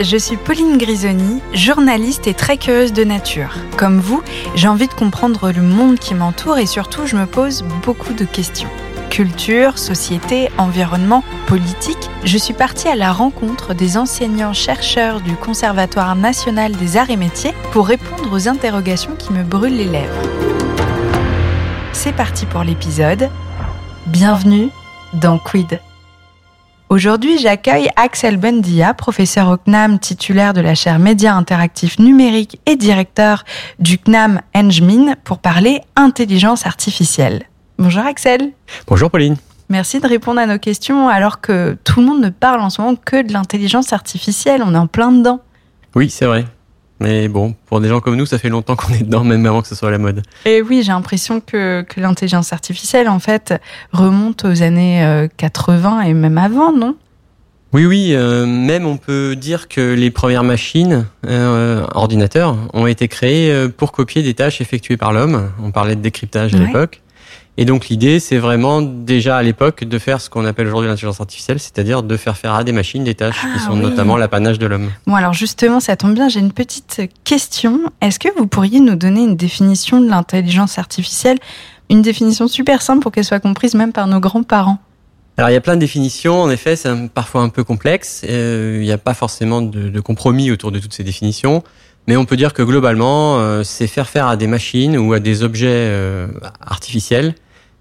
je suis Pauline Grisoni, journaliste et très curieuse de nature. Comme vous, j'ai envie de comprendre le monde qui m'entoure et surtout je me pose beaucoup de questions. Culture, société, environnement, politique, je suis partie à la rencontre des enseignants-chercheurs du Conservatoire national des arts et métiers pour répondre aux interrogations qui me brûlent les lèvres. C'est parti pour l'épisode. Bienvenue dans Quid. Aujourd'hui, j'accueille Axel Bendia, professeur au CNAM titulaire de la chaire Médias interactifs numériques et directeur du CNAM Engmin pour parler intelligence artificielle. Bonjour Axel. Bonjour Pauline. Merci de répondre à nos questions alors que tout le monde ne parle en ce moment que de l'intelligence artificielle. On est en plein dedans. Oui, c'est vrai. Mais bon, pour des gens comme nous, ça fait longtemps qu'on est dedans, même avant que ce soit à la mode. Et oui, j'ai l'impression que, que l'intelligence artificielle, en fait, remonte aux années 80 et même avant, non? Oui, oui, euh, même on peut dire que les premières machines, euh, ordinateurs, ont été créées euh, pour copier des tâches effectuées par l'homme. On parlait de décryptage à Ouais. l'époque. Et donc l'idée, c'est vraiment déjà à l'époque de faire ce qu'on appelle aujourd'hui l'intelligence artificielle, c'est-à-dire de faire faire à des machines des tâches Ah, qui sont oui. notamment l'apanage de l'homme. Bon, alors justement, ça tombe bien, j'ai une petite question. Est-ce que vous pourriez nous donner une définition de l'intelligence artificielle? Une définition super simple pour qu'elle soit comprise même par nos grands-parents. Alors il y a plein de définitions, en effet, c'est parfois un peu complexe. Euh, il n'y a pas forcément de, de compromis autour de toutes ces définitions, mais on peut dire que globalement, euh, c'est faire faire à des machines ou à des objets euh, artificiels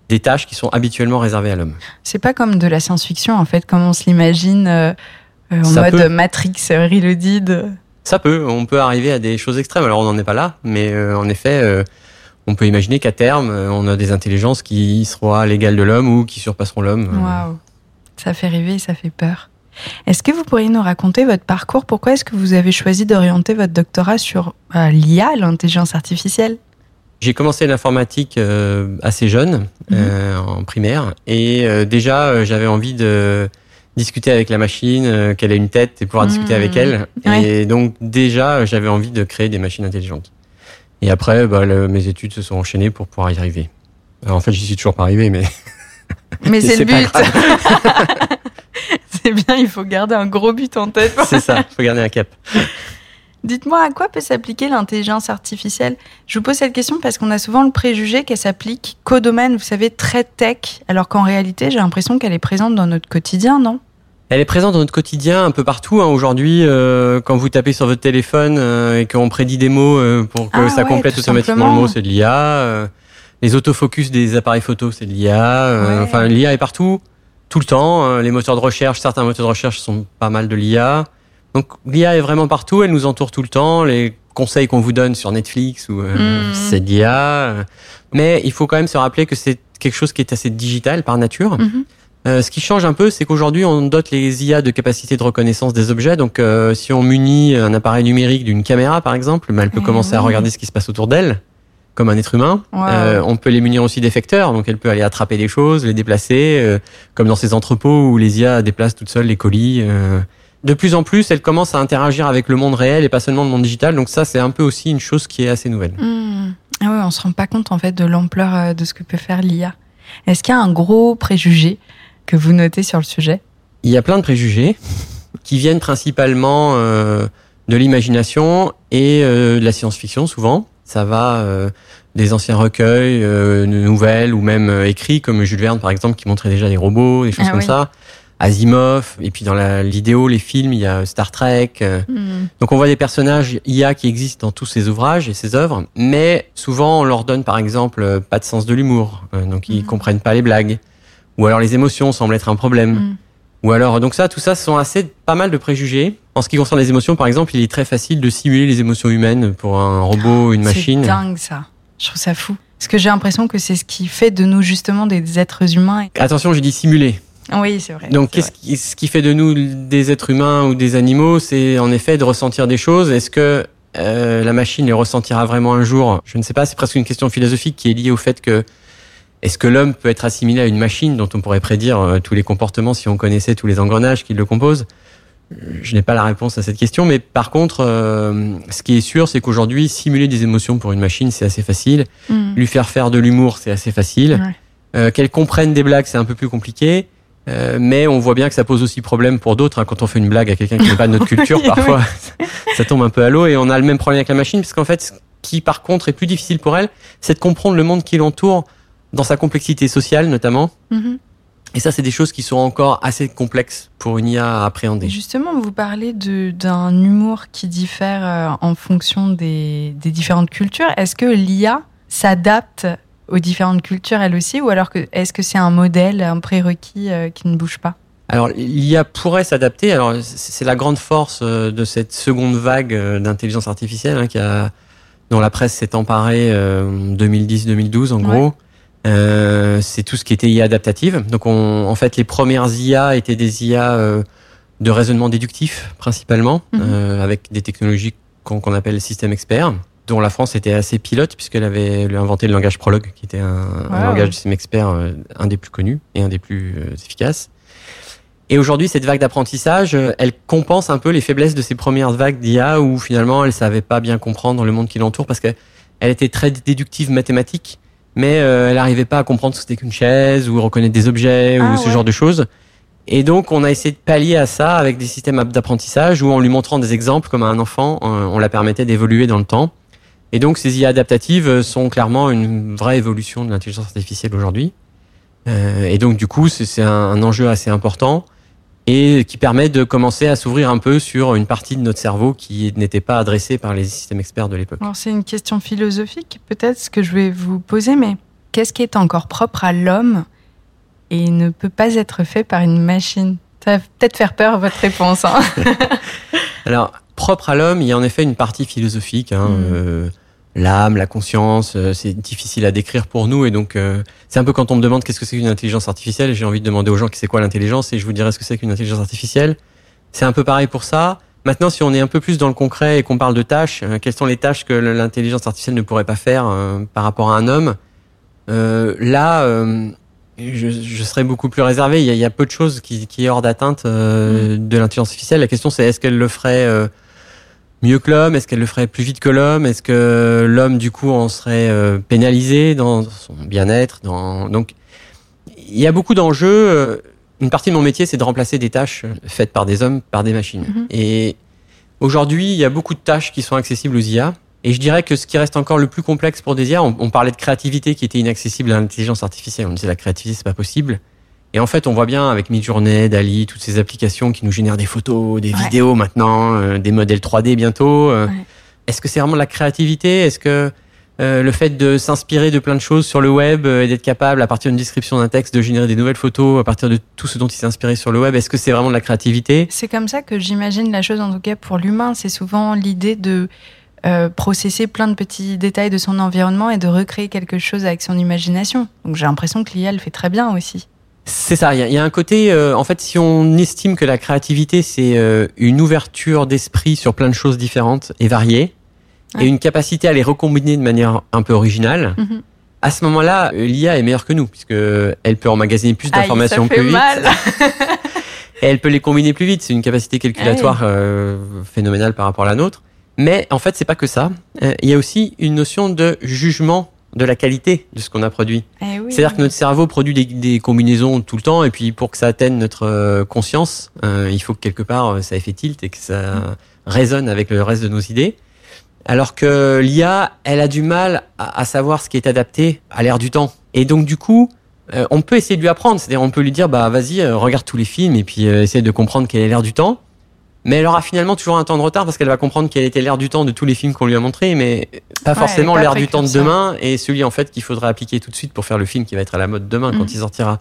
des tâches qui sont habituellement réservées à l'homme. C'est pas comme de la science-fiction, en fait, comme on se l'imagine euh, euh, en Ça mode peut. Matrix, euh, Reloaded. Ça peut, on peut arriver à des choses extrêmes. Alors on n'en est pas là, mais euh, en effet, euh, on peut imaginer qu'à terme, on a des intelligences qui seront à l'égal de l'homme ou qui surpasseront l'homme. Waouh, ça fait rêver, ça fait peur. Est-ce que vous pourriez nous raconter votre parcours? Pourquoi est-ce que vous avez choisi d'orienter votre doctorat sur l'IA, l'intelligence artificielle? J'ai commencé l'informatique euh, assez jeune, euh, en primaire, et euh, déjà j'avais envie de discuter avec la machine, qu'elle ait une tête et pouvoir Mhm. discuter avec elle. Ouais. Et donc déjà j'avais envie de créer des machines intelligentes. Et après, bah, le- mes études se sont enchaînées pour pouvoir y arriver. Alors, en fait, j'y suis toujours pas arrivé, mais Mais c'est le but. C'est bien, il faut garder un gros but en tête. c'est ça. Faut garder un cap. Dites-moi à quoi peut s'appliquer l'intelligence artificielle? Je vous pose cette question parce qu'on a souvent le préjugé qu'elle s'applique qu'au domaine, vous savez, très tech, alors qu'en réalité, j'ai l'impression qu'elle est présente dans notre quotidien, non? Elle est présente dans notre quotidien un peu partout. hein. Aujourd'hui, euh, quand vous tapez sur votre téléphone euh, et qu'on prédit des mots euh, pour que Ah ça ouais, complète automatiquement simplement. le mot, c'est de l'IA. les autofocus des appareils photo, c'est de l'IA. Ouais. Enfin, l'IA est partout, tout le temps. euh, les moteurs de recherche, certains moteurs de recherche sont pas mal de l'IA. Donc l'IA est vraiment partout. Elle nous entoure tout le temps. Les conseils qu'on vous donne sur Netflix ou euh, Mm. c'est de l'IA. euh. Mais il faut quand même se rappeler que c'est quelque chose qui est assez digital par nature. Mhm. Euh, ce qui change un peu, c'est qu'aujourd'hui, on dote les IA de capacités de reconnaissance des objets. Donc, euh, si on munit un appareil numérique d'une caméra, par exemple, ben, elle peut Eh commencer à regarder ce qui se passe autour d'elle, comme un être humain. Wow. Euh, on peut les munir aussi d'effecteurs, donc elle peut aller attraper des choses, les déplacer, euh, comme dans ces entrepôts où les IA déplacent toutes seules les colis. De plus en plus, elle commence à interagir avec le monde réel et pas seulement le monde digital. Donc ça, c'est un peu aussi une chose qui est assez nouvelle. Hmm. Ah ouais, on se rend pas compte en fait de l'ampleur euh, de ce que peut faire l'IA. Est-ce qu'il y a un gros préjugé que vous notez sur le sujet? Il y a plein de préjugés qui viennent principalement euh, de l'imagination et euh, de la science-fiction souvent. Ça va euh, des anciens recueils, de nouvelles ou même écrits comme Jules Verne par exemple qui montrait déjà des robots, des choses Ah comme oui. ça. Asimov et puis dans l'idéo, les films, il y a Star Trek. euh. Hmm. Donc on voit des personnages IA qui existent dans tous ces ouvrages et ces œuvres, mais souvent on leur donne par exemple euh, pas de sens de l'humour, euh, donc ils Mhm. comprennent pas les blagues, ou alors les émotions semblent être un problème. Hmm. Ou alors, donc ça, tout ça, ce sont assez pas mal de préjugés. En ce qui concerne les émotions, par exemple, il est très facile de simuler les émotions humaines pour un robot, une machine. C'est dingue ça. Je trouve ça fou. Parce que j'ai l'impression que c'est ce qui fait de nous justement des êtres humains. Attention, j'ai dit simuler. Oui, c'est vrai. Donc, c'est qu'est-ce qui, ce qui fait de nous des êtres humains ou des animaux C'est en effet de ressentir des choses. Est-ce que euh, la machine les ressentira vraiment un jour? Je ne sais pas. C'est presque une question philosophique qui est liée au fait que est-ce que l'homme peut être assimilé à une machine dont on pourrait prédire euh, tous les comportements si on connaissait tous les engrenages qui le composent Je n'ai pas la réponse à cette question, mais par contre, euh, ce qui est sûr, c'est qu'aujourd'hui, simuler des émotions pour une machine, c'est assez facile. vrai. Hmm. Lui faire faire de l'humour, c'est assez facile. Ouais. Euh, Qu'elle comprenne des blagues, c'est un peu plus compliqué. Euh, mais on voit bien que ça pose aussi problème pour d'autres. Hein. Quand on fait une blague à quelqu'un qui n'est pas de notre culture, parfois ça tombe un peu à l'eau et on a le même problème avec la machine, parce qu'en fait, ce qui par contre est plus difficile pour elle, c'est de comprendre le monde qui l'entoure dans sa complexité sociale notamment. Mm-hmm. Et ça, c'est des choses qui sont encore assez complexes pour une IA à appréhender. Justement, vous parlez d'un humour qui diffère euh, en fonction des, des différentes cultures. Est-ce que l'IA s'adapte aux différentes cultures elle aussi, ou alors que, est-ce que c'est un modèle, un prérequis euh, qui ne bouge pas? Alors l'IA pourrait s'adapter. Alors c'est la grande force euh, de cette seconde vague d'intelligence artificielle hein, qui a, dont la presse s'est emparée en 2010-2012 en gros. Euh, c'est tout ce qui était IA adaptative. Donc, on, en fait, les premières IA étaient des IA euh, de raisonnement déductif principalement, mhm. euh, avec des technologies qu'on appelle système expert, dont la France était assez pilote puisqu'elle avait inventé le langage Prolog, qui était un, un langage de système expert, un des plus connus et un des plus efficaces. Et aujourd'hui, cette vague d'apprentissage, elle compense un peu les faiblesses de ces premières vagues d'IA où finalement, elle savait pas bien comprendre le monde qui l'entoure parce qu'elle était très déductive mathématique mais euh, elle n'arrivait pas à comprendre ce que c'était qu'une chaise ou reconnaître des objets ou ah ce genre de choses. Et donc, on a essayé de pallier à ça avec des systèmes d'apprentissage où, en lui montrant des exemples comme à un enfant, euh, on la permettait d'évoluer dans le temps. Et donc, ces IA adaptatives euh, sont clairement une vraie évolution de l'intelligence artificielle aujourd'hui. Euh, et donc, du coup, c'est un, un, enjeu assez important et qui permet de commencer à s'ouvrir un peu sur une partie de notre cerveau qui n'était pas adressée par les systèmes experts de l'époque. c'est une question philosophique peut-être ce que je vais vous poser, mais qu'est-ce qui est encore propre à l'homme et ne peut pas être fait par une machine? Ça va peut-être faire peur votre réponse. Hein Alors, propre à l'homme, il y a en effet une partie philosophique. Hein, mm. euh, l'âme, la conscience, euh, c'est difficile à décrire pour nous et donc euh, c'est un peu quand on me demande qu'est-ce que c'est qu'une intelligence artificielle, j'ai envie de demander aux gens qui c'est quoi l'intelligence et je vous dirais ce que c'est qu'une intelligence artificielle. C'est un peu pareil pour ça. Maintenant, si on est un peu plus dans le concret et qu'on parle de tâches, euh, quelles sont les tâches que l'intelligence artificielle ne pourrait pas faire par rapport à un homme Là, je, je, serais beaucoup plus réservé. Il y a, il y a peu de choses qui, qui est hors d'atteinte mmh. de l'intelligence artificielle. La question, c'est est-ce qu'elle le ferait mieux que l'homme? Est-ce qu'elle le ferait plus vite que l'homme? Est-ce que l'homme, du coup, en serait euh, pénalisé dans son bien-être dans... Donc, il y a beaucoup d'enjeux. Euh, une partie de mon métier, c'est de remplacer des tâches faites par des hommes par des machines. Mhm. Et aujourd'hui, il y a beaucoup de tâches qui sont accessibles aux IA. Et je dirais que ce qui reste encore le plus complexe pour des IA, on, on parlait de créativité qui était inaccessible à l'intelligence artificielle. On disait la créativité, c'est pas possible. Et en fait, on voit bien avec Midjourney, Dali, toutes ces applications qui nous génèrent des photos, des vidéos maintenant, euh, des modèles 3D bientôt. Euh, est-ce que c'est vraiment de la créativité? Est-ce que euh, le fait de s'inspirer de plein de choses sur le web et d'être capable, à partir d'une description d'un texte, de générer des nouvelles photos à partir de tout ce dont il s'est inspiré sur le web, est-ce que c'est vraiment de la créativité? C'est comme ça que j'imagine la chose, en tout cas pour l'humain. C'est souvent l'idée de processer plein de petits détails de son environnement et de recréer quelque chose avec son imagination. Donc j'ai l'impression que l'IA le fait très bien aussi. C'est ça. Il y, a un côté, euh, en fait, si on estime que la créativité c'est euh, une ouverture d'esprit sur plein de choses différentes et variées, et une capacité à les recombiner de manière un peu originale. Mhm. À ce moment-là, euh, l'IA est meilleure que nous puisque elle peut emmagasiner plus d'informations plus vite. et elle peut les combiner plus vite. C'est une capacité calculatoire phénoménale par rapport à la nôtre. Mais en fait, c'est pas que ça. Il y a aussi une notion de jugement de la qualité de ce qu'on a produit. Eh C'est-à-dire que notre cerveau produit des, combinaisons tout le temps, et puis pour que ça atteigne notre euh, conscience, euh, il faut que quelque part euh, ça ait fait tilt et que ça résonne avec le reste de nos idées. Alors que l'IA, elle a du mal à, savoir ce qui est adapté à l'ère du temps. Et donc du coup, on peut essayer de lui apprendre. C'est-à-dire on peut lui dire, bah vas-y, regarde tous les films et puis essaye de comprendre quelle est l'ère du temps mais elle aura finalement toujours un temps de retard parce qu'elle va comprendre quel était l'air du temps de tous les films qu'on lui a montrés, mais pas forcément l'air du temps de demain et celui en fait qu'il faudra appliquer tout de suite pour faire le film qui va être à la mode demain quand mm. il sortira.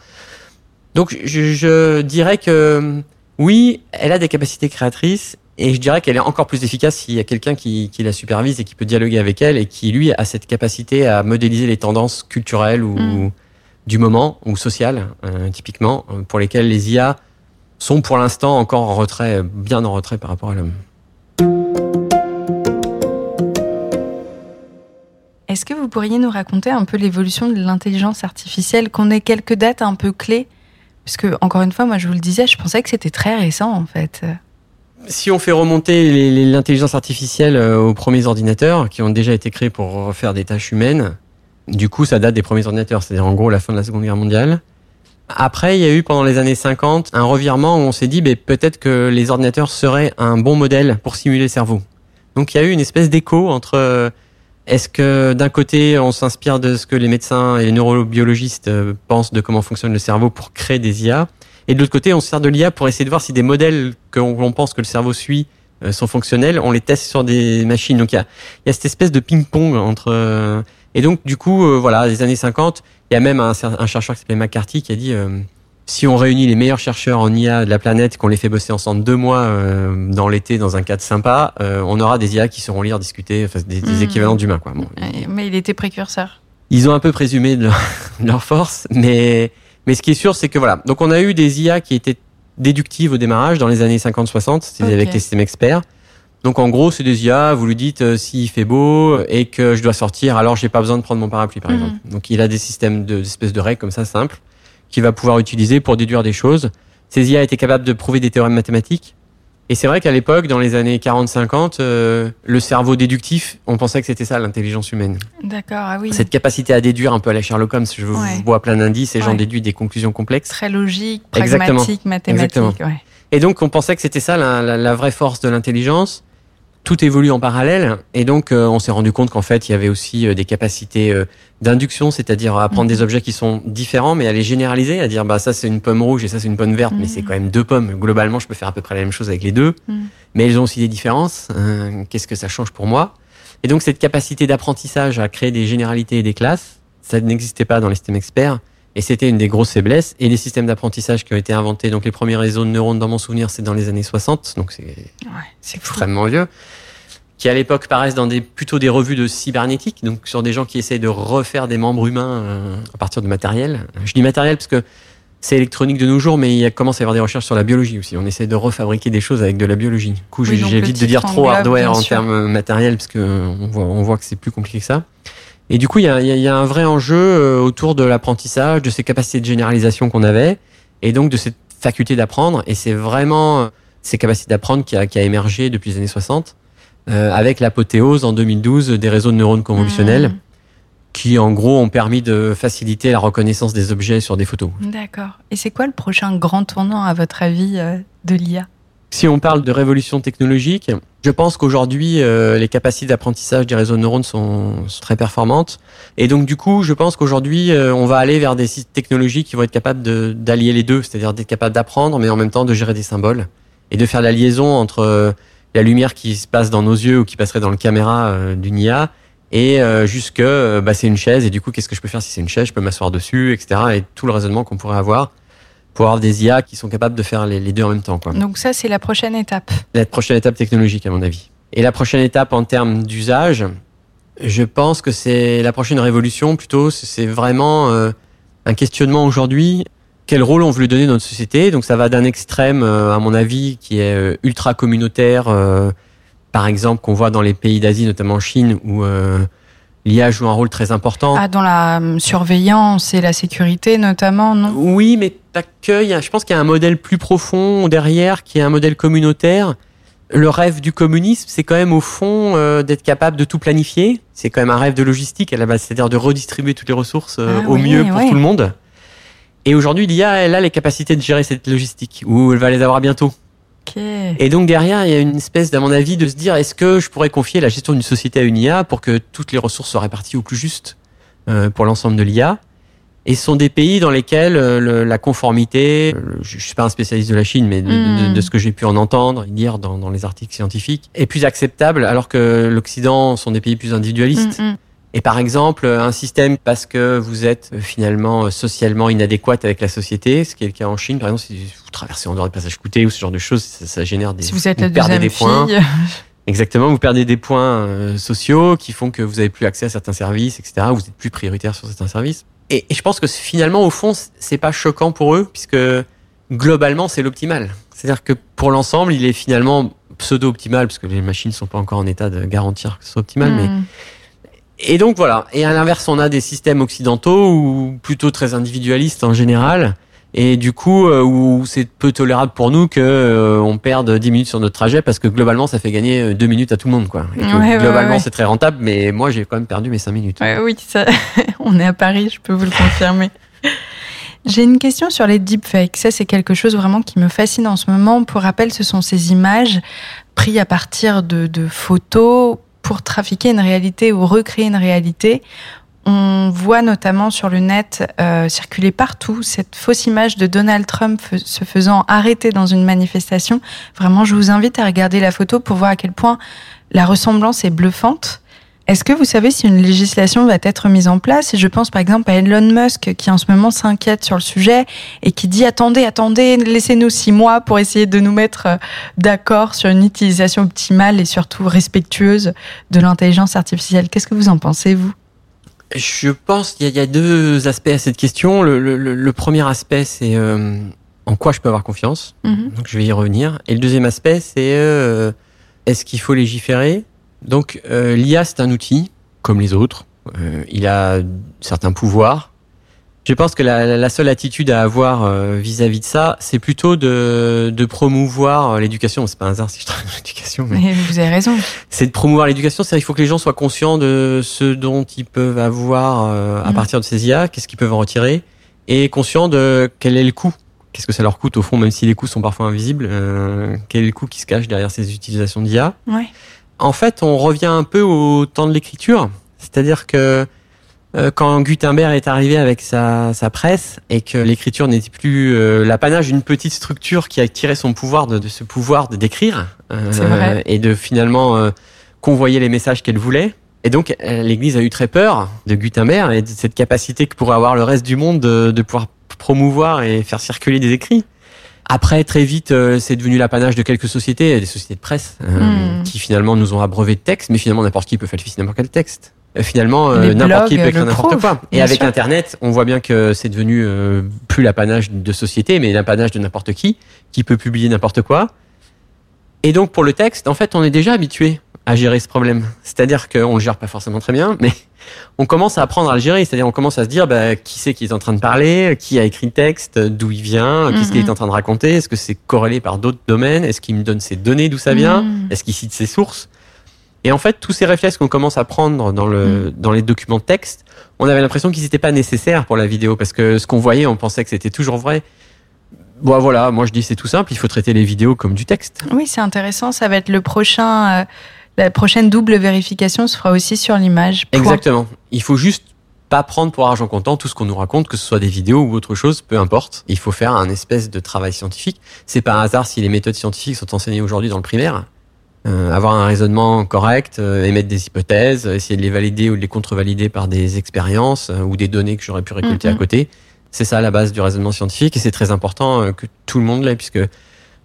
Donc je, je, dirais que oui, elle a des capacités créatrices et je dirais qu'elle est encore plus efficace s'il y a quelqu'un qui, qui, la supervise et qui peut dialoguer avec elle et qui lui a cette capacité à modéliser les tendances culturelles ou mm. du moment ou sociales euh, typiquement pour lesquelles les IA sont pour l'instant encore en retrait, bien en retrait par rapport à l'homme. Est-ce que vous pourriez nous raconter un peu l'évolution de l'intelligence artificielle, qu'on ait quelques dates un peu clés? Parce que, encore une fois, moi je vous le disais, je pensais que c'était très récent en fait. Si on fait remonter l'intelligence artificielle euh, aux premiers ordinateurs, qui ont déjà été créés pour faire des tâches humaines, du coup ça date des premiers ordinateurs, c'est-à-dire en gros la fin de la Seconde Guerre mondiale. Après, il y a eu pendant les années 50 un revirement où on s'est dit ben, peut-être que les ordinateurs seraient un bon modèle pour simuler le cerveau. Donc il y a eu une espèce d'écho entre euh, est-ce que d'un côté on s'inspire de ce que les médecins et les neurobiologistes euh, pensent de comment fonctionne le cerveau pour créer des IA et de l'autre côté on se sert de l'IA pour essayer de voir si des modèles que l'on pense que le cerveau suit euh, sont fonctionnels, on les teste sur des machines. Donc il y a, il y a cette espèce de ping-pong entre et donc du coup voilà les années 50 il y a même un, un chercheur qui s'appelait McCarthy qui a dit euh, si on réunit les meilleurs chercheurs en IA de la planète, qu'on les fait bosser ensemble deux mois euh, dans l'été dans un cadre sympa, euh, on aura des IA qui seront lire, discuter, enfin, des, des mmh. équivalents d'humains. Quoi. Bon. Mais il était précurseur. Ils ont un peu présumé de leur, force, mais mais ce qui est sûr, c'est que voilà. Donc on a eu des IA qui étaient déductives au démarrage dans les années 50-60, c'était avec les systèmes experts. Donc en gros, c'est des IA, vous lui dites euh, s'il fait beau et que je dois sortir, alors j'ai pas besoin de prendre mon parapluie par mhm. exemple. Donc il a des systèmes d'espèces de, règles comme ça simples qu'il va pouvoir utiliser pour déduire des choses. Ces IA étaient capables de prouver des théorèmes mathématiques. Et c'est vrai qu'à l'époque, dans les années 40-50, euh, le cerveau déductif, on pensait que c'était ça l'intelligence humaine. D'accord, ah oui. Cette capacité à déduire un peu à la Sherlock Holmes, je vous vois plein d'indices et j'en déduis des conclusions complexes. Très logique, pragmatique, mathématique. Exactement. Et donc on pensait que c'était ça la, la vraie force de l'intelligence tout évolue en parallèle et donc euh, on s'est rendu compte qu'en fait il y avait aussi euh, des capacités euh, d'induction, c'est-à-dire à prendre des mhm. objets qui sont différents mais à les généraliser, à dire bah ça c'est une pomme rouge et ça c'est une pomme verte, mais c'est mhm. quand même deux pommes. Globalement, je peux faire à peu près la même chose avec les deux, mhm. mais elles ont aussi des différences. Qu'est-ce que ça change pour moi? Et donc cette capacité d'apprentissage à créer des généralités et des classes, ça n'existait pas dans les systèmes experts. Et c'était une des grosses faiblesses. Et les systèmes d'apprentissage qui ont été inventés, donc les premiers réseaux de neurones dans mon souvenir, c'est dans les années 60, donc c'est ouais, extrêmement vieux, qui à l'époque paraissent dans des, plutôt des revues de cybernétique, donc sur des gens qui essayent de refaire des membres humains euh, à partir de matériel. Je dis matériel parce que c'est électronique de nos jours, mais il commence à y avoir des recherches sur la biologie aussi. On essaie de refabriquer des choses avec de la biologie. Du coup, j'évite de dire trop hardware en termes matériels, parce que on voit, on voit que c'est plus compliqué que ça. Et du coup, il y a, y a, un vrai enjeu euh, autour de l'apprentissage, de ces capacités de généralisation qu'on avait, et donc de cette faculté d'apprendre. Et c'est vraiment euh, ces capacités d'apprendre qui a, qui a émergé depuis les années 60, euh, avec l'apothéose en 2012 des réseaux de neurones convolutionnels. Mmh. qui en gros ont permis de faciliter la reconnaissance des objets sur des photos. D'accord. Et c'est quoi le prochain grand tournant à votre avis de l'IA si on parle de révolution technologique, je pense qu'aujourd'hui, euh, les capacités d'apprentissage des réseaux de neurones sont, très performantes. Et donc, du coup, je pense qu'aujourd'hui, euh, on va aller vers des technologies qui vont être capables d'allier les deux, c'est-à-dire d'être capables d'apprendre, mais en même temps de gérer des symboles et de faire la liaison entre euh, la lumière qui se passe dans nos yeux ou qui passerait dans le caméra d'une IA et jusque bah, c'est une chaise et du coup qu'est-ce que je peux faire si c'est une chaise? Je peux m'asseoir dessus etc et tout le raisonnement qu'on pourrait avoir pour avoir des IA qui sont capables de faire les, deux en même temps. Quoi. Donc ça, c'est la prochaine étape. La prochaine étape technologique, à mon avis. Et la prochaine étape en termes d'usage, je pense que c'est la prochaine révolution plutôt. C'est vraiment euh, un questionnement aujourd'hui. Quel rôle on veut lui donner dans notre société? Donc ça va d'un extrême, euh, à mon avis, qui est euh, ultra communautaire, par exemple qu'on voit dans les pays d'Asie, notamment en Chine, où l'IA joue un rôle très important. Ah, dans la surveillance et la sécurité notamment, non? Oui, mais que. Je pense qu'il y a un modèle plus profond derrière, qui est un modèle communautaire. Le rêve du communisme, c'est quand même au fond euh, d'être capable de tout planifier. C'est quand même un rêve de logistique à la base, c'est-à-dire de redistribuer toutes les ressources euh, ah au mieux pour tout le monde. Et aujourd'hui, l'IA, elle a les capacités de gérer cette logistique, ou elle va les avoir bientôt. Et donc derrière, il y a une espèce, d'à mon avis, de se dire est-ce que je pourrais confier la gestion d'une société à une IA pour que toutes les ressources soient réparties au plus juste euh, pour l'ensemble de l'IA Et ce sont des pays dans lesquels euh, la conformité, euh, je, ne suis pas un spécialiste de la Chine, mais de, de, hmm. ce que j'ai pu en entendre, lire dans, dans, les articles scientifiques, est plus acceptable, alors que l'Occident sont des pays plus individualistes. Hmm, hmm. Et par exemple, un système parce que vous êtes euh, finalement socialement inadéquate avec la société, ce qui est le cas en Chine, par exemple, si vous traversez en dehors des passages coûtés ou ce genre de choses, ça, génère des. Si vous êtes la perdez des points. Exactement, vous perdez des points sociaux qui font que vous avez plus accès à certains services, etc. Vous êtes plus prioritaire sur certains services. Et, et je pense que finalement, au fond, c'est pas choquant pour eux, puisque globalement, c'est l'optimal. C'est-à-dire que pour l'ensemble, il est finalement pseudo-optimal, parce que les machines ne sont pas encore en état de garantir que ce soit optimal, mais hmm. Et donc voilà. Et à l'inverse, on a des systèmes occidentaux ou plutôt très individualistes en général. Et du coup, euh, où c'est peu tolérable pour nous que euh, on perde 10 minutes sur notre trajet parce que globalement, ça fait gagner 2 minutes à tout le monde, quoi. Et globalement, c'est très rentable, mais moi, j'ai quand même perdu mes 5 minutes. oui, ça... on est à Paris, je peux vous le confirmer. J'ai une question sur les deepfakes. Ça, c'est quelque chose vraiment qui me fascine en ce moment. Pour rappel, ce sont ces images prises à partir de, de photos pour trafiquer une réalité ou recréer une réalité. On voit notamment sur le net euh, circuler partout cette fausse image de Donald Trump se faisant arrêter dans une manifestation. Vraiment, je vous invite à regarder la photo pour voir à quel point la ressemblance est bluffante. Est-ce que vous savez si une législation va être mise en place? Je pense par exemple à Elon Musk qui en ce moment s'inquiète sur le sujet et qui dit attendez, attendez, laissez-nous six mois pour essayer de nous mettre euh, d'accord sur une utilisation optimale et surtout respectueuse de l'intelligence artificielle. Qu'est-ce que vous en pensez, vous? Je pense qu'il y, a deux aspects à cette question. Le, premier aspect, c'est euh, en quoi je peux avoir confiance. Mhm. Donc je vais y revenir. Et le deuxième aspect, c'est euh, est-ce qu'il faut légiférer? Donc euh, l'IA, c'est un outil comme les autres. il a certains pouvoirs. Je pense que la, la seule attitude à avoir euh, vis-à-vis de ça, c'est plutôt de, de promouvoir euh, l'éducation. C'est pas un hasard si je travaille dans l'éducation, mais, vous avez raison. C'est de promouvoir l'éducation. C'est il faut que les gens soient conscients de ce dont ils peuvent avoir euh, à mm. partir de ces IA, qu'est-ce qu'ils peuvent en retirer, et conscients de quel est le coût. Qu'est-ce que ça leur coûte au fond, même si les coûts sont parfois invisibles. quel est le coût qui se cache derrière ces utilisations d'IA ouais. En fait, on revient un peu au temps de l'écriture, c'est-à-dire que euh, quand Gutenberg est arrivé avec sa, sa presse et que l'écriture n'était plus euh, l'apanage d'une petite structure qui a tiré son pouvoir de, de ce pouvoir de d'écrire euh, et de finalement euh, convoyer les messages qu'elle voulait. Et donc l'Église a eu très peur de Gutenberg et de cette capacité que pourrait avoir le reste du monde de, de pouvoir promouvoir et faire circuler des écrits. Après, très vite, c'est devenu l'apanage de quelques sociétés, des sociétés de presse, hmm. qui finalement nous ont abreuvé de textes, mais finalement n'importe qui peut falsifier n'importe quel texte. Euh, finalement euh, n'importe qui peut écrire n'importe quoi. Et avec Internet, on voit bien que c'est devenu euh, plus l'apanage de société, mais l'apanage de n'importe qui, qui peut publier n'importe quoi. Et donc pour le texte, en fait, on est déjà habitué à gérer ce problème. C'est-à-dire qu'on le gère pas forcément très bien, mais on commence à apprendre à le gérer. C'est-à-dire on commence à se dire bah, qui c'est qui est en train de parler, qui a écrit le texte, d'où il vient, qu'est-ce qu'il est mhm. en train de raconter, est-ce que c'est corrélé par d'autres domaines, est-ce qu'il me donne ses données d'où ça vient, mhm. est-ce qu'il cite ses sources. Et en fait, tous ces réflexes qu'on commence à prendre dans, le, mm. dans les documents de texte, on avait l'impression qu'ils n'étaient pas nécessaires pour la vidéo parce que ce qu'on voyait, on pensait que c'était toujours vrai. Bon, voilà, moi je dis c'est tout simple, il faut traiter les vidéos comme du texte. Oui, c'est intéressant, ça va être le prochain. Euh, la prochaine double vérification se fera aussi sur l'image. Exactement. Il faut juste pas prendre pour argent comptant tout ce qu'on nous raconte, que ce soit des vidéos ou autre chose, peu importe. Il faut faire un espèce de travail scientifique. C'est pas un hasard si les méthodes scientifiques sont enseignées aujourd'hui dans le primaire. Euh, avoir un raisonnement correct, euh, émettre des hypothèses, essayer de les valider ou de les contrevalider par des expériences euh, ou des données que j'aurais pu récolter à côté. C'est ça la base du raisonnement scientifique et c'est très important que tout le monde l'ait puisque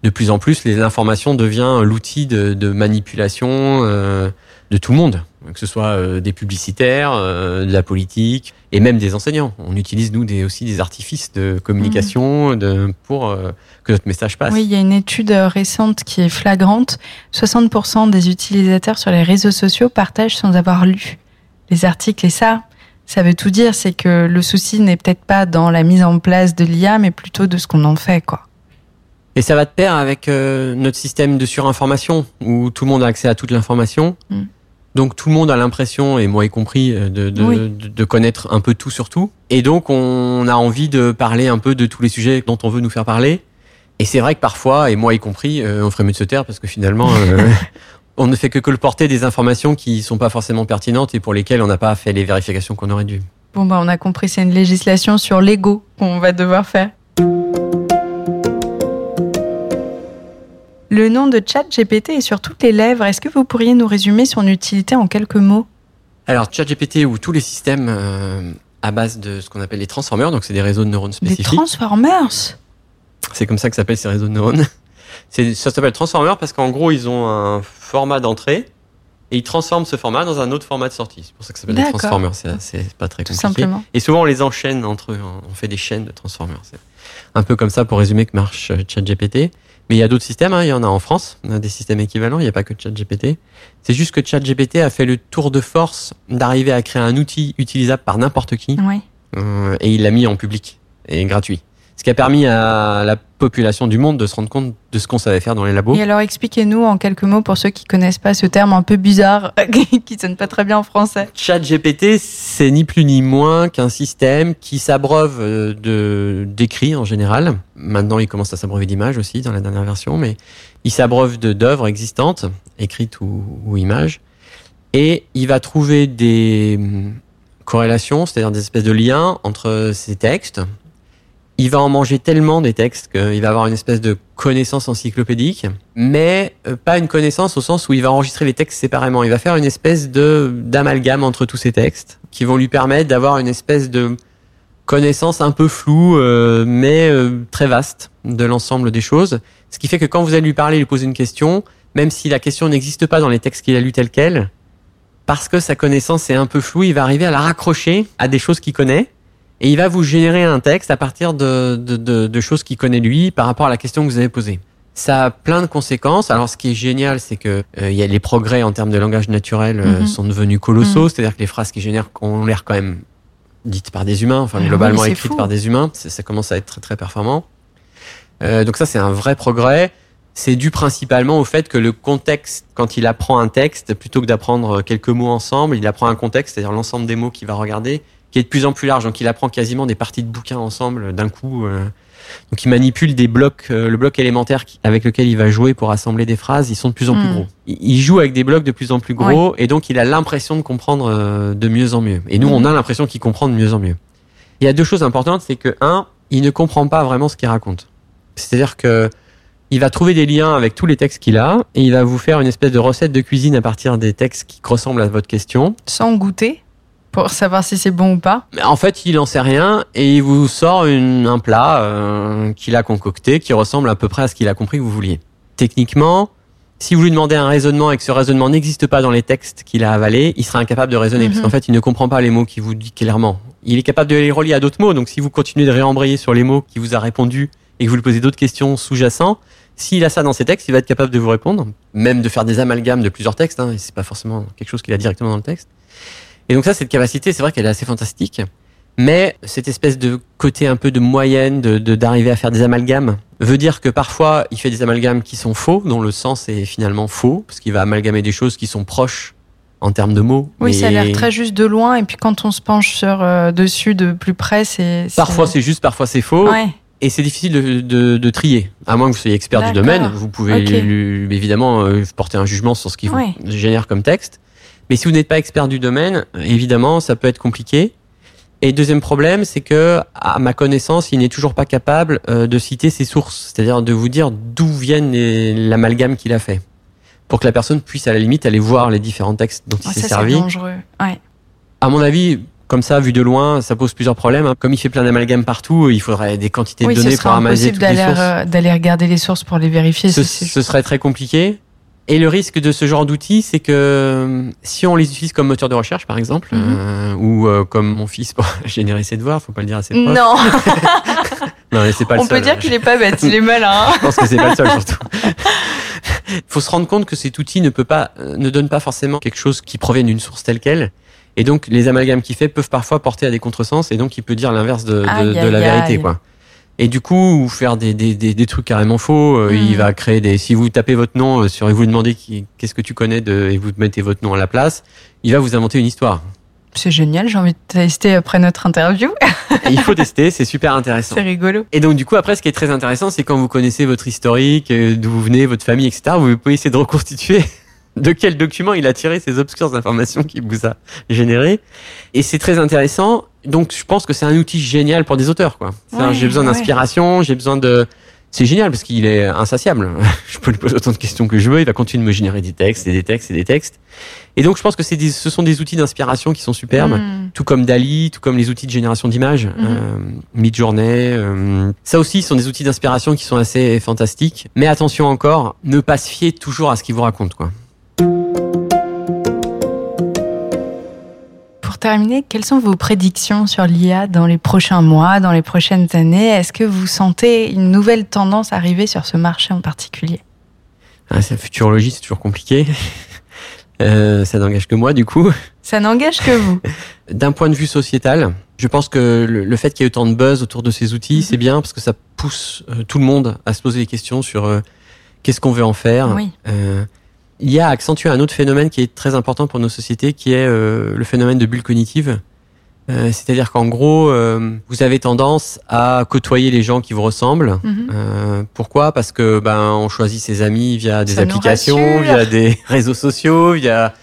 de plus en plus l'information devient l'outil de, de, manipulation de tout le monde que ce soit euh, des publicitaires, euh, de la politique et même des enseignants. On utilise nous des, aussi des artifices de communication de, pour euh, que notre message passe. Oui, il y a une étude récente qui est flagrante. 60% des utilisateurs sur les réseaux sociaux partagent sans avoir lu les articles et ça, ça veut tout dire. C'est que le souci n'est peut-être pas dans la mise en place de l'IA, mais plutôt de ce qu'on en fait, quoi. Et ça va de pair avec notre système de surinformation où tout le monde a accès à toute l'information. Mmh. Donc tout le monde a l'impression, et moi y compris, euh, de, de, de, connaître un peu tout sur tout. Et donc on a envie de parler un peu de tous les sujets dont on veut nous faire parler. Et c'est vrai que parfois, et moi y compris, euh, on ferait mieux de se taire parce que finalement, euh, on ne fait que colporter des informations qui sont pas forcément pertinentes et pour lesquelles on n'a pas fait les vérifications qu'on aurait dû. Bon bah on a compris, c'est une législation sur l'ego qu'on va devoir faire. Le nom de ChatGPT est sur toutes les lèvres. Est-ce que vous pourriez nous résumer son utilité en quelques mots? Alors, ChatGPT ou tous les systèmes euh, à base de ce qu'on appelle les transformers, donc c'est des réseaux de neurones spécifiques. Les transformers? C'est comme ça que s'appellent ces réseaux de neurones. ça s'appelle transformer parce qu'en gros, ils ont un format d'entrée et ils transforment ce format dans un autre format de sortie. C'est pour ça que ça s'appelle des transformers. C'est pas très compliqué. Simplement. Et souvent, on les enchaîne entre eux. On fait des chaînes de transformers. C'est un peu comme ça pour résumer que marche euh, ChatGPT. Mais il y a d'autres systèmes, hein. il y en a en France, on a des systèmes équivalents, il n'y a pas que ChatGPT. C'est juste que ChatGPT a fait le tour de force d'arriver à créer un outil utilisable par n'importe qui. Euh, et il l'a mis en public et gratuit. Ce qui a permis à la population du monde de se rendre compte de ce qu'on savait faire dans les labos. Et alors expliquez-nous en quelques mots pour ceux qui connaissent pas ce terme un peu bizarre qui sonne pas très bien en français. ChatGPT, c'est ni plus ni moins qu'un système qui s'abreuve euh, de d'écrits en général. Maintenant, il commence à s'abreuver d'images aussi dans la dernière version, mais il s'abreuve de d'œuvres existantes, écrites ou, ou images, et il va trouver des hum, corrélations, c'est-à-dire des espèces de liens entre ces textes il va en manger tellement des textes qu'il va avoir une espèce de connaissance encyclopédique, mais euh, pas une connaissance au sens où il va enregistrer les textes séparément. Il va faire une espèce de d'amalgame entre tous ces textes qui vont lui permettre d'avoir une espèce de connaissance un peu floue, euh, mais euh, très vaste de l'ensemble des choses. Ce qui fait que quand vous allez lui parler, lui poser une question, même si la question n'existe pas dans les textes qu'il a lus tels quels, parce que sa connaissance est un peu floue, il va arriver à la raccrocher à des choses qu'il connaît et il va vous générer un texte à partir de, de, de, de choses qu'il connaît lui par rapport à la question que vous avez posée. Ça a plein de conséquences. Alors, ce qui est génial, c'est que euh, il y a les progrès en termes de langage naturel euh, Mhm. sont devenus colossaux. Mhm. C'est-à-dire que les phrases qui génèrent ont l'air quand même dites par des humains, enfin Ah oui, globalement écrites fou. par des humains. Ça commence à être très très performant. Euh, donc ça, c'est un vrai progrès. C'est dû principalement au fait que le contexte, quand il apprend un texte, plutôt que d'apprendre quelques mots ensemble, il apprend un contexte, c'est-à-dire l'ensemble des mots qu'il va regarder, qui est de plus en plus large. Donc il apprend quasiment des parties de bouquins ensemble d'un coup. euh. Donc il manipule des blocs, euh, le bloc élémentaire avec lequel il va jouer pour assembler des phrases, ils sont de plus en plus Hmm. gros. Il joue avec des blocs de plus en plus gros et donc il a l'impression de comprendre euh, de mieux en mieux. Et nous, Mhm. on a l'impression qu'il comprend de mieux en mieux. Il y a deux choses importantes, c'est que un, il ne comprend pas vraiment ce qu'il raconte. C'est-à-dire que il va trouver des liens avec tous les textes qu'il a et il va vous faire une espèce de recette de cuisine à partir des textes qui ressemblent à votre question. Sans goûter pour savoir si c'est bon ou pas. En fait, il en sait rien et il vous sort une- un plat euh, qu'il a concocté qui ressemble à peu près à ce qu'il a compris que vous vouliez. Techniquement, si vous lui demandez un raisonnement et que ce raisonnement n'existe pas dans les textes qu'il a avalés, il sera incapable de raisonner Mhm. parce qu'en fait, il ne comprend pas les mots qu'il vous dit clairement. Il est capable de les relier à d'autres mots. Donc, si vous continuez de réembrayer sur les mots qui vous a répondu et que vous lui posez d'autres questions sous-jacents, s'il a ça dans ses textes, il va être capable de vous répondre, même de faire des amalgames de plusieurs textes. Hein, c'est pas forcément quelque chose qu'il a directement dans le texte. Et donc ça, cette capacité, c'est vrai qu'elle est assez fantastique. Mais cette espèce de côté un peu de moyenne, de d'arriver à faire des amalgames, veut dire que parfois il fait des amalgames qui sont faux, dont le sens est finalement faux, parce qu'il va amalgamer des choses qui sont proches en termes de mots. Oui, ça a l'air très juste de loin et puis quand on se penche sur euh, dessus de plus près, c'est Parfois c'est juste, parfois c'est faux, Ouais. et c'est difficile de, de, de trier. À moins que vous soyez expert du domaine, vous pouvez lui- évidemment euh, porter un jugement sur ce qui Ouais. vous génère comme texte. Mais si vous n'êtes pas expert du domaine, évidemment, ça peut être compliqué. Et deuxième problème, c'est que, à ma connaissance, il n'est toujours pas capable euh, de citer ses sources, c'est-à-dire de vous dire d'où viennent l'amalgame qu'il a fait, pour que la personne puisse à la limite aller voir les différents textes dont il Ouais, s'est ça, c'est servi. dangereux. Ouais. À mon avis, comme ça, vu de loin, ça pose plusieurs problèmes. hein. Comme il fait plein d'amalgames partout, il faudrait des quantités Oui, de données pour ramasser toutes les sources. d'aller regarder les sources pour les vérifier. ce, ce serait très compliqué. Et le risque de ce genre d'outils, c'est que euh, si on les utilise comme moteur de recherche, par exemple, Mhm. euh, ou euh, comme mon fils pour générer ses devoirs, faut pas le dire à ses profs. Non, Non, mais c'est pas le on peut seul. dire qu'il est pas bête, il est malin. Je pense que c'est pas le seul surtout. faut se rendre compte que cet outil ne peut pas, euh, ne donne pas forcément quelque chose qui provient d'une source telle quelle. Et donc, les amalgames qu'il fait peuvent parfois porter à des contresens, et donc il peut dire l'inverse de, de, la vérité, quoi. Et du coup, ou faire des, des, des, des trucs carrément faux, euh, il va créer des. Si vous tapez votre nom euh, sur et vous demandez qu'est-ce que tu connais de, et vous mettez votre nom à la place, il va vous inventer une histoire. C'est génial, j'ai envie de tester après notre interview. Il faut tester, c'est super intéressant. C'est rigolo. Et donc du coup après ce qui est très intéressant c'est quand vous connaissez votre historique, euh, d'où vous venez, votre famille, etc. Vous pouvez essayer de reconstituer de quel document il a tiré ces obscures informations qu'il vous a générées. Et c'est très intéressant. Donc je pense que c'est un outil génial pour des auteurs quoi. Ouais, j'ai besoin ouais. d'inspiration, j'ai besoin de c'est génial parce qu'il est insatiable. je peux lui poser autant de questions que je veux, il va continuer de me générer des textes et des textes et des textes. Et donc je pense que c'est des, ce sont des outils d'inspiration qui sont superbes Mm. tout comme Dali, tout comme les outils de génération d'images, euh, Midjourney. euh, ça aussi sont des outils d'inspiration qui sont assez fantastiques. Mais attention encore, ne pas se fier toujours à ce qu'ils vous racontent. Quoi. Pour terminer, quelles sont vos prédictions sur l'IA dans les prochains mois, dans les prochaines années? Est-ce que vous sentez une nouvelle tendance arriver sur ce marché en particulier? Ah, c'est la futurologie, c'est toujours compliqué. Euh, ça n'engage que moi, du coup. Ça n'engage que vous. D'un point de vue sociétal, je pense que le, fait qu'il y ait autant de buzz autour de ces outils, c'est bien parce que ça pousse euh, tout le monde à se poser des questions sur euh, qu'est-ce qu'on veut en faire. Oui. Euh, y a accentué un autre phénomène qui est très important pour nos sociétés, qui est euh, le phénomène de bulle cognitive. Euh, C'est-à-dire qu'en gros, euh, vous avez tendance à côtoyer les gens qui vous ressemblent. Mhm. Pourquoi? Parce que ben on choisit ses amis via des Ça applications, via des réseaux sociaux, via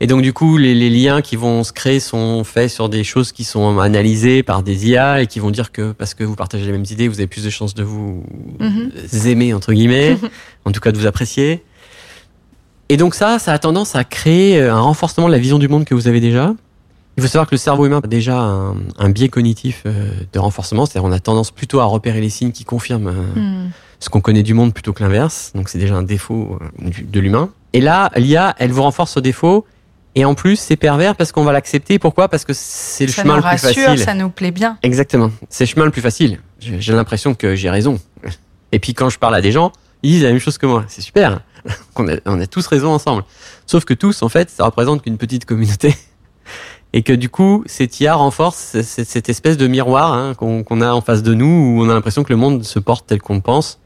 et donc du coup les, les liens qui vont se créer sont faits sur des choses qui sont analysées par des IA et qui vont dire que parce que vous partagez les mêmes idées, vous avez plus de chances de vous Mhm. aimer entre guillemets, en tout cas de vous apprécier. Et donc ça, ça a tendance à créer un renforcement de la vision du monde que vous avez déjà. Il faut savoir que le cerveau humain a déjà un, un biais cognitif euh, de renforcement, c'est-à-dire on a tendance plutôt à repérer les signes qui confirment euh, Hmm. ce qu'on connaît du monde plutôt que l'inverse. Donc c'est déjà un défaut euh, de l'humain. Et là, l'IA, elle vous renforce ce défaut. Et en plus, c'est pervers parce qu'on va l'accepter. Pourquoi? Parce que c'est le Ça chemin nous le plus facile. ça nous plaît bien. Exactement. C'est le chemin le plus facile. J'ai j'ai l'impression que j'ai raison. Et puis quand je parle à des gens, ils disent la même chose que moi. C'est super. on, a, on a tous raison ensemble. Sauf que tous, en fait, ça représente qu'une petite communauté. Et que du coup, cette IA renforce cette espèce de miroir hein, qu'on qu'on a en face de nous, où on a l'impression que le monde se porte tel qu'on le pense.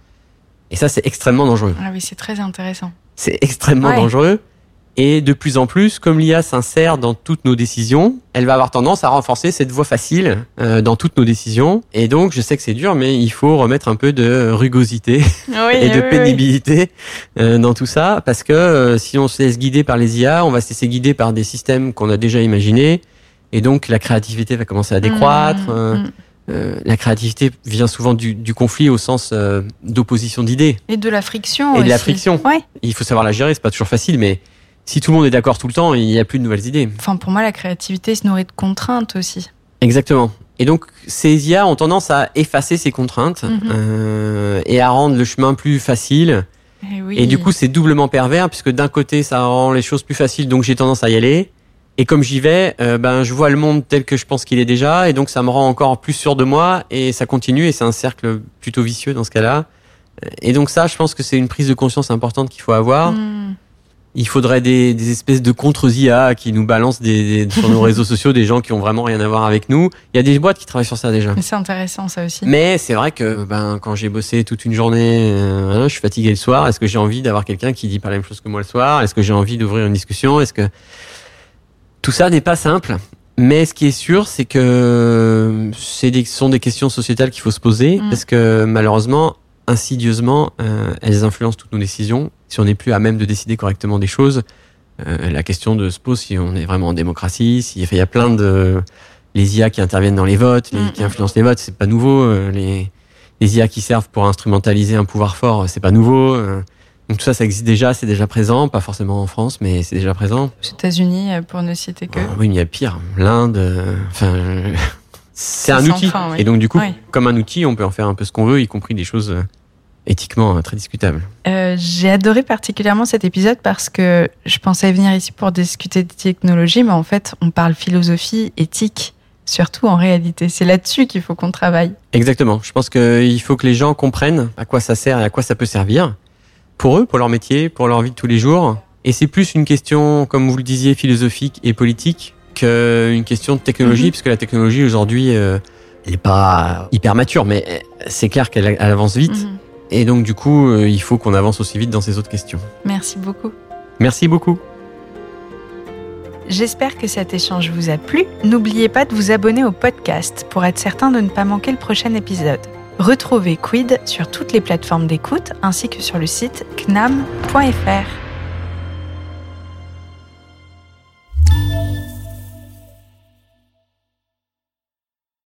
Et ça, c'est extrêmement dangereux. Ah oui, c'est très intéressant. C'est extrêmement Ouais. dangereux. Et de plus en plus, comme l'IA s'insère dans toutes nos décisions, elle va avoir tendance à renforcer cette voie facile euh, dans toutes nos décisions. Et donc, je sais que c'est dur, mais il faut remettre un peu de rugosité Oui, et de oui, oui. pénibilité euh, dans tout ça, parce que euh, si on se laisse guider par les IA, on va se laisser guider par des systèmes qu'on a déjà imaginés. Et donc, la créativité va commencer à décroître. Hmm, euh, la créativité vient souvent du, du conflit au sens euh, d'opposition d'idées. Et de la friction Et de la friction. Ouais. Il faut savoir la gérer, c'est pas toujours facile, mais si tout le monde est d'accord tout le temps, il n'y a plus de nouvelles idées. Enfin, pour moi, la créativité se nourrit de contraintes aussi. Exactement. Et donc, ces IA ont tendance à effacer ces contraintes Mhm. euh, et à rendre le chemin plus facile. Et, oui. Et du coup, c'est doublement pervers puisque d'un côté, ça rend les choses plus faciles, donc j'ai tendance à y aller. Et comme j'y vais, euh, ben je vois le monde tel que je pense qu'il est déjà, et donc ça me rend encore plus sûr de moi, et ça continue, et c'est un cercle plutôt vicieux dans ce cas-là. Et donc ça, je pense que c'est une prise de conscience importante qu'il faut avoir. Hmm. Il faudrait des, des espèces de contre-IA qui nous balancent des, des- sur nos réseaux sociaux des gens qui ont vraiment rien à voir avec nous. Il y a des boîtes qui travaillent sur ça déjà. C'est intéressant, ça aussi. Mais c'est vrai que ben quand j'ai bossé toute une journée, euh, je suis fatigué le soir. Est-ce que j'ai envie d'avoir quelqu'un qui dit pas la même chose que moi le soir? Est-ce que j'ai envie d'ouvrir une discussion? Est-ce que tout ça n'est pas simple Mais ce qui est sûr, c'est que des, ce sont des questions sociétales qu'il faut se poser Mm. parce que malheureusement, insidieusement, euh, elles influencent toutes nos décisions. Si on n'est plus à même de décider correctement des choses, euh, la question de se pose si on est vraiment en démocratie. S'il y a- il y a plein de les IA qui interviennent dans les votes, les, Mm. qui influencent les votes, c'est pas nouveau. euh, les, les IA qui servent pour instrumentaliser un pouvoir fort, c'est pas nouveau. donc tout ça, ça existe déjà, c'est déjà présent, pas forcément en France, mais c'est déjà présent. Aux États-Unis, pour ne citer que. Ah oui, mais il y a pire. L'Inde, enfin, c'est un outil. fin, oui. Et donc du coup, Oui. comme un outil, on peut en faire un peu ce qu'on veut, y compris des choses euh, éthiquement euh, très discutables. Euh, J'ai adoré particulièrement cet épisode parce que je pensais venir ici pour discuter de technologie, mais en fait, on parle philosophie, éthique, surtout en réalité. C'est là-dessus qu'il faut qu'on travaille. Exactement. Je pense qu'il faut que les gens comprennent à quoi ça sert et à quoi ça peut servir. Pour eux, pour leur métier, pour leur vie de tous les jours. Et c'est plus une question, comme vous le disiez, philosophique et politique qu'une question de technologie, Mhm. puisque la technologie aujourd'hui, euh, elle n'est pas hyper mature, mais euh, c'est clair qu'elle elle avance vite. Mhm. Et donc, du coup, euh, il faut qu'on avance aussi vite dans ces autres questions. Merci beaucoup. Merci beaucoup. J'espère que cet échange vous a plu. N'oubliez pas de vous abonner au podcast pour être certain de ne pas manquer le prochain épisode. Retrouvez Quid sur toutes les plateformes d'écoute ainsi que sur le site knam.fr.